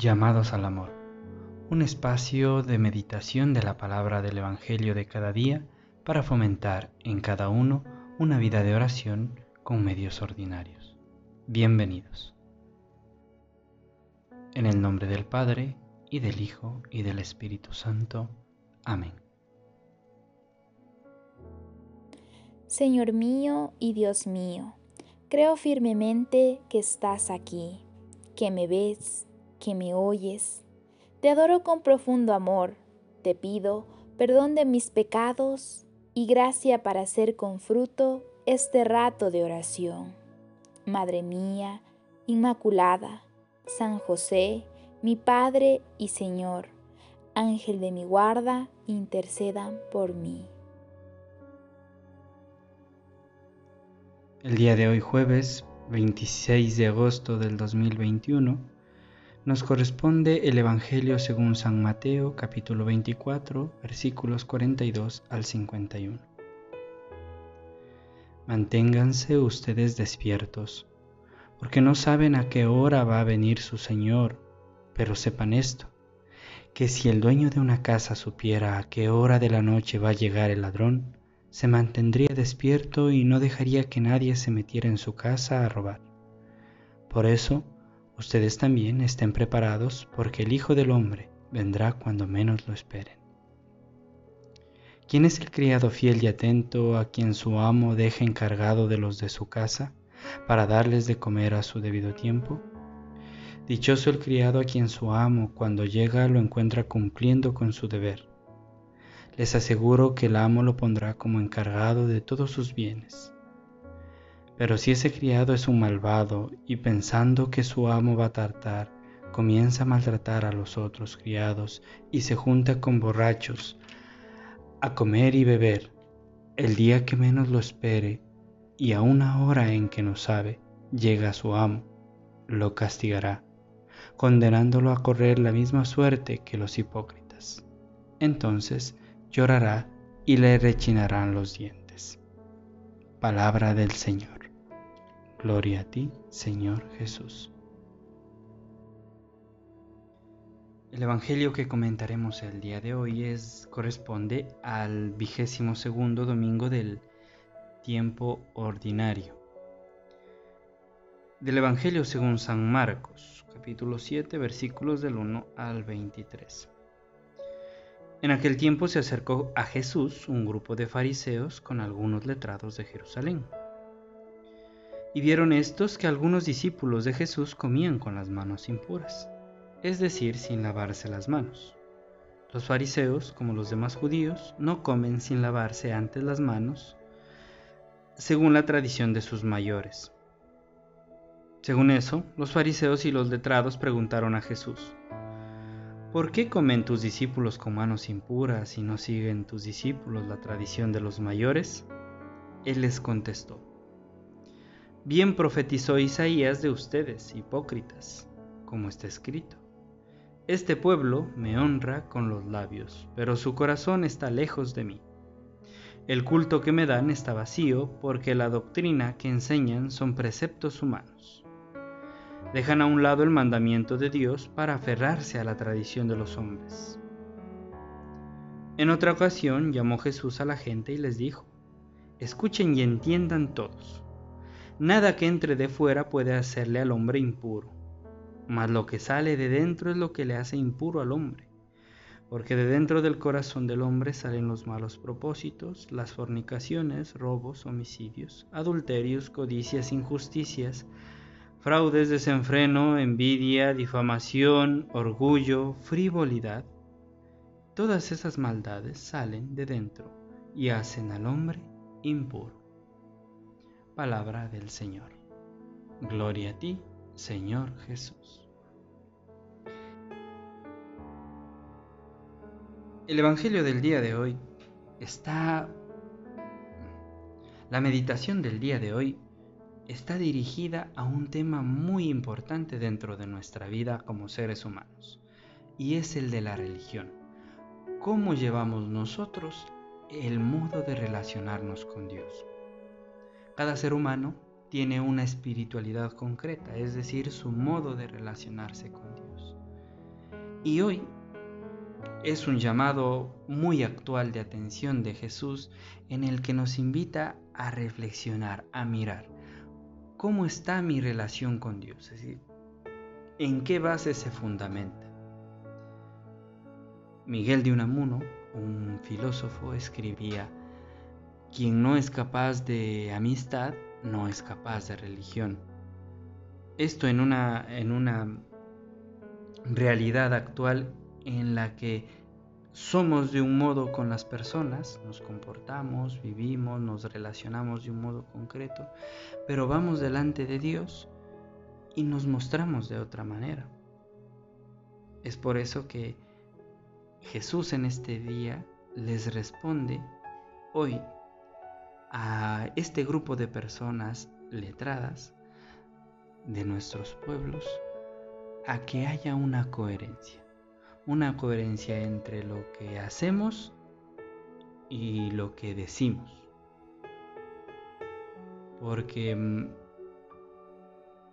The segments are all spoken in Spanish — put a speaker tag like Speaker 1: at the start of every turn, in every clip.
Speaker 1: Llamados al Amor, un espacio de meditación de la palabra del Evangelio de cada día para fomentar en cada uno una vida de oración con medios ordinarios. Bienvenidos. En el nombre del Padre, y del Hijo, y del Espíritu Santo. Amén.
Speaker 2: Señor mío y Dios mío, creo firmemente que estás aquí, que me ves, que me oyes. Te adoro con profundo amor, te pido perdón de mis pecados y gracia para hacer con fruto este rato de oración. Madre mía, Inmaculada, San José, mi Padre y Señor, Ángel de mi guarda, intercedan por mí.
Speaker 1: El día de hoy jueves 26 de agosto del 2021 nos corresponde el Evangelio según San Mateo capítulo 24 versículos 42 al 51. Manténganse ustedes despiertos, porque no saben a qué hora va a venir su Señor, pero sepan esto, que si el dueño de una casa supiera a qué hora de la noche va a llegar el ladrón, se mantendría despierto y no dejaría que nadie se metiera en su casa a robar. Por eso, ustedes también estén preparados porque el Hijo del Hombre vendrá cuando menos lo esperen. ¿Quién es el criado fiel y atento a quien su amo deja encargado de los de su casa para darles de comer a su debido tiempo? Dichoso el criado a quien su amo cuando llega lo encuentra cumpliendo con su deber. Les aseguro que el amo lo pondrá como encargado de todos sus bienes. Pero si ese criado es un malvado y pensando que su amo va a tratar, comienza a maltratar a los otros criados y se junta con borrachos a comer y beber, el día que menos lo espere y a una hora en que no sabe, llega su amo, lo castigará, condenándolo a correr la misma suerte que los hipócritas. Entonces llorará y le rechinarán los dientes. Palabra del Señor. Gloria a ti, Señor Jesús. El Evangelio que comentaremos el día de hoy es, corresponde al vigésimo segundo domingo del tiempo ordinario. Del Evangelio según San Marcos, capítulo 7, versículos del 1 al 23. En aquel tiempo se acercó a Jesús un grupo de fariseos con algunos letrados de Jerusalén y vieron estos que algunos discípulos de Jesús comían con las manos impuras, es decir, sin lavarse las manos. Los fariseos, como los demás judíos, no comen sin lavarse antes las manos, según la tradición de sus mayores. Según eso, los fariseos y los letrados preguntaron a Jesús, ¿por qué comen tus discípulos con manos impuras y no siguen tus discípulos la tradición de los mayores? Él les contestó, Bien profetizó Isaías de ustedes, hipócritas, como está escrito. Este pueblo me honra con los labios, pero su corazón está lejos de mí. El culto que me dan está vacío porque la doctrina que enseñan son preceptos humanos. Dejan a un lado el mandamiento de Dios para aferrarse a la tradición de los hombres. En otra ocasión llamó Jesús a la gente y les dijo, escuchen y entiendan todos. Nada que entre de fuera puede hacerle al hombre impuro, mas lo que sale de dentro es lo que le hace impuro al hombre, porque de dentro del corazón del hombre salen los malos propósitos, las fornicaciones, robos, homicidios, adulterios, codicias, injusticias, fraudes, desenfreno, envidia, difamación, orgullo, frivolidad. Todas esas maldades salen de dentro y hacen al hombre impuro. Palabra del Señor. Gloria a ti, Señor Jesús. El Evangelio del día de hoy está... La meditación del día de hoy está dirigida a un tema muy importante dentro de nuestra vida como seres humanos, y es el de la religión. ¿Cómo llevamos nosotros el modo de relacionarnos con Dios? Cada ser humano tiene una espiritualidad concreta, es decir, su modo de relacionarse con Dios. Y hoy es un llamado muy actual de atención de Jesús en el que nos invita a reflexionar, a mirar cómo está mi relación con Dios, es decir, en qué base se fundamenta. Miguel de Unamuno, un filósofo, escribía, quien no es capaz de amistad, no es capaz de religión. Esto en una, en una realidad actual en la que somos de un modo con las personas, nos comportamos, vivimos, nos relacionamos de un modo concreto, pero vamos delante de Dios y nos mostramos de otra manera. Es por eso que Jesús en este día les responde hoy a este grupo de personas letradas de nuestros pueblos a que haya una coherencia una coherencia entre lo que hacemos y lo que decimos. Porque mm,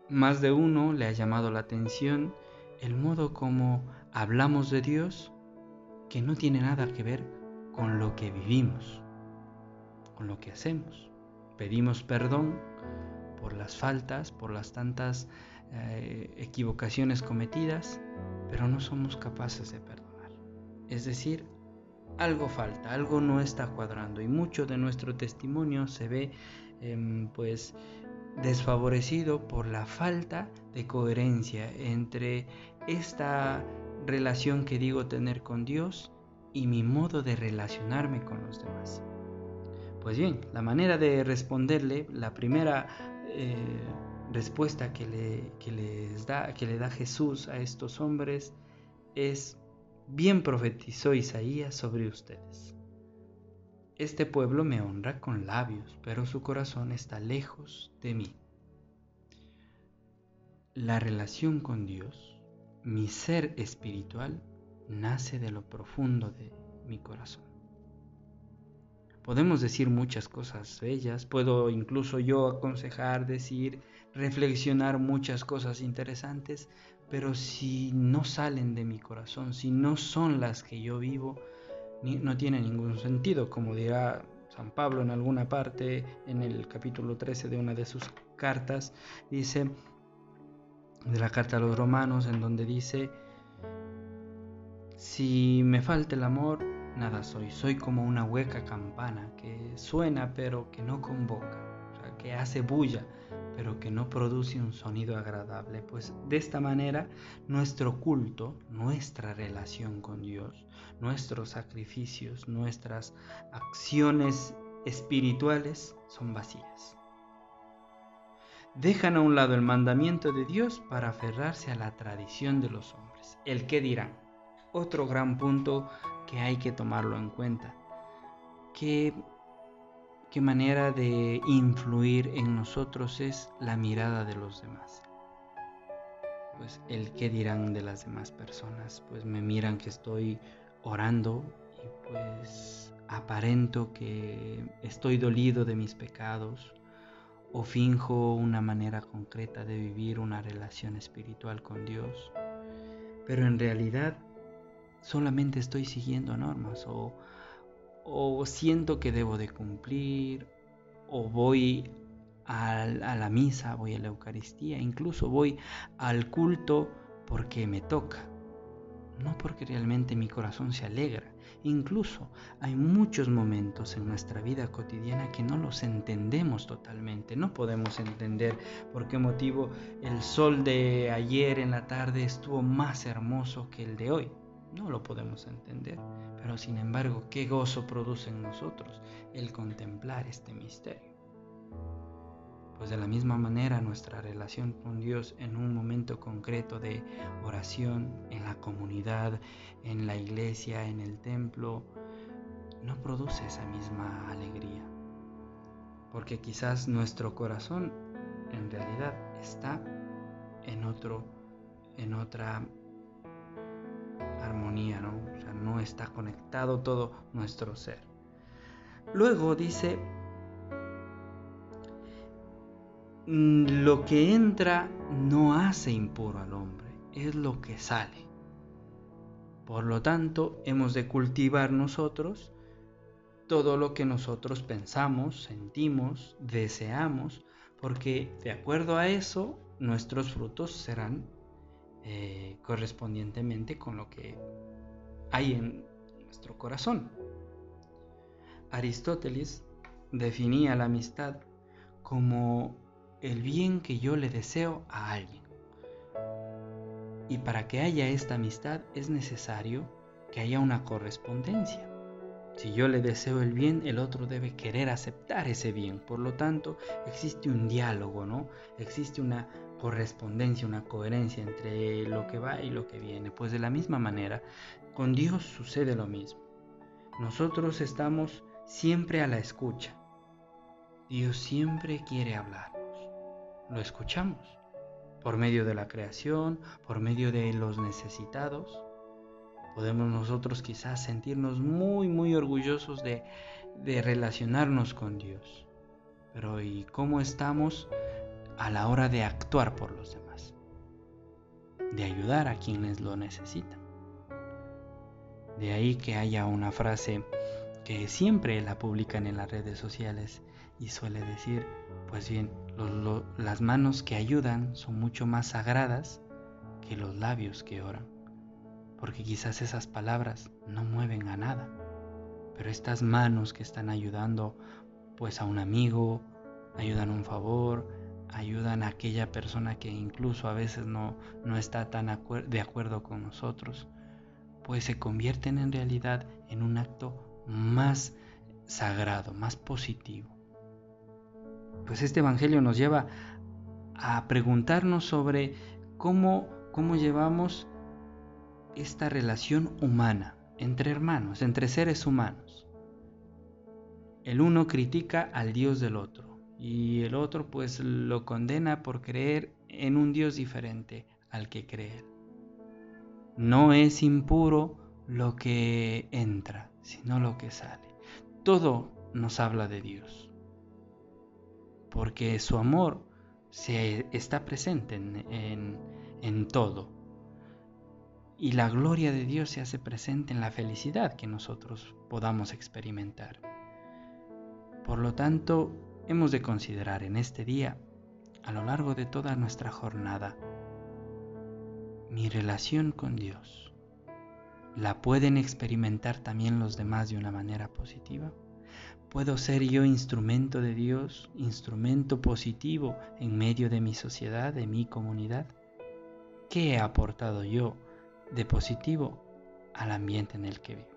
Speaker 1: más de uno le ha llamado la atención el modo como hablamos de Dios que no tiene nada que ver con lo que vivimos, con lo que hacemos. Pedimos perdón por las faltas, por las tantas eh, equivocaciones cometidas, pero no somos capaces de perdonar. Es decir, algo falta, algo no está cuadrando y mucho de nuestro testimonio se ve em, pues desfavorecido por la falta de coherencia entre esta relación que digo tener con Dios y mi modo de relacionarme con los demás. Pues bien, la manera de responderle, la primera eh, respuesta que le, les da, que le da Jesús a estos hombres es, bien profetizó Isaías sobre ustedes. Este pueblo me honra con labios, pero su corazón está lejos de mí. La relación con Dios, mi ser espiritual, nace de lo profundo de mi corazón. Podemos decir muchas cosas bellas, puedo incluso yo aconsejar, decir, reflexionar muchas cosas interesantes, pero si no salen de mi corazón, si no son las que yo vivo, no tiene ningún sentido, como dirá San Pablo en alguna parte, en el capítulo 13 de una de sus cartas, dice, de la carta a los romanos, en donde dice, si me falta el amor, nada soy, soy como una hueca campana que suena pero que no convoca, que hace bulla, pero que no produce un sonido agradable. Pues de esta manera nuestro culto, nuestra relación con Dios, nuestros sacrificios, nuestras acciones espirituales son vacías. Dejan a un lado el mandamiento de Dios para aferrarse a la tradición de los hombres. El que dirán. Otro gran punto que hay que tomarlo en cuenta. Que qué manera de influir en nosotros es la mirada de los demás. Pues el qué dirán de las demás personas, pues me miran que estoy orando y pues aparento que estoy dolido de mis pecados o finjo una manera concreta de vivir una relación espiritual con Dios, pero en realidad solamente estoy siguiendo normas o o siento que debo de cumplir, o voy a, la misa, voy a la Eucaristía, incluso voy al culto porque me toca, no porque realmente mi corazón se alegra. Incluso hay muchos momentos en nuestra vida cotidiana que no los entendemos totalmente. No podemos entender por qué motivo el sol de ayer en la tarde estuvo más hermoso que el de hoy. No lo podemos entender, pero sin embargo, qué gozo produce en nosotros el contemplar este misterio. Pues de la misma manera nuestra relación con Dios en un momento concreto de oración, en la comunidad, en la iglesia, en el templo, no produce esa misma alegría. Porque quizás nuestro corazón en realidad está en otro en otra ¿no? No está conectado todo nuestro ser. Luego dice, mm, lo que entra no hace impuro al hombre, es lo que sale. Por lo tanto, hemos de cultivar nosotros todo lo que nosotros pensamos, sentimos, deseamos, porque de acuerdo a eso, nuestros frutos serán eh, correspondientemente con lo que hay en nuestro corazón. Aristóteles definía la amistad como el bien que yo le deseo a alguien. Y para que haya esta amistad es necesario que haya una correspondencia. Si yo le deseo el bien, el otro debe querer aceptar ese bien. Por lo tanto, existe un diálogo, ¿no? Existe una correspondencia, una coherencia entre lo que va y lo que viene. Pues de la misma manera, con Dios sucede lo mismo. Nosotros estamos siempre a la escucha. Dios siempre quiere hablarnos. Lo escuchamos por medio de la creación, por medio de los necesitados podemos nosotros quizás sentirnos muy, muy orgullosos de, relacionarnos con Dios. Pero ¿y cómo estamos a la hora de actuar por los demás? De ayudar a quienes lo necesitan. De ahí que haya una frase que siempre la publican en las redes sociales y suele decir, pues bien, las manos que ayudan son mucho más sagradas que los labios que oran porque quizás esas palabras no mueven a nada, pero estas manos que están ayudando pues a un amigo, ayudan un favor, ayudan a aquella persona que incluso a veces no, no está tan de acuerdo con nosotros, pues se convierten en realidad en un acto más sagrado, más positivo. Pues este Evangelio nos lleva a preguntarnos sobre cómo, cómo llevamos esta relación humana entre hermanos, entre seres humanos. El uno critica al Dios del otro y el otro pues lo condena por creer en un Dios diferente al que cree No es impuro lo que entra, sino lo que sale. Todo nos habla de Dios, porque su amor se está presente en, en, en todo y la gloria de Dios se hace presente en la felicidad que nosotros podamos experimentar. Por lo tanto, hemos de considerar en este día, a lo largo de toda nuestra jornada, mi relación con Dios. ¿La pueden experimentar también los demás de una manera positiva? ¿Puedo ser yo instrumento de Dios, instrumento positivo en medio de mi sociedad, de mi comunidad? ¿Qué he aportado yo de positivo al ambiente en el que vivo.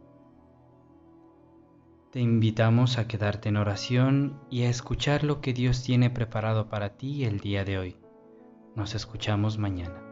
Speaker 1: Te invitamos a quedarte en oración y a escuchar lo que Dios tiene preparado para ti el día de hoy. Nos escuchamos mañana.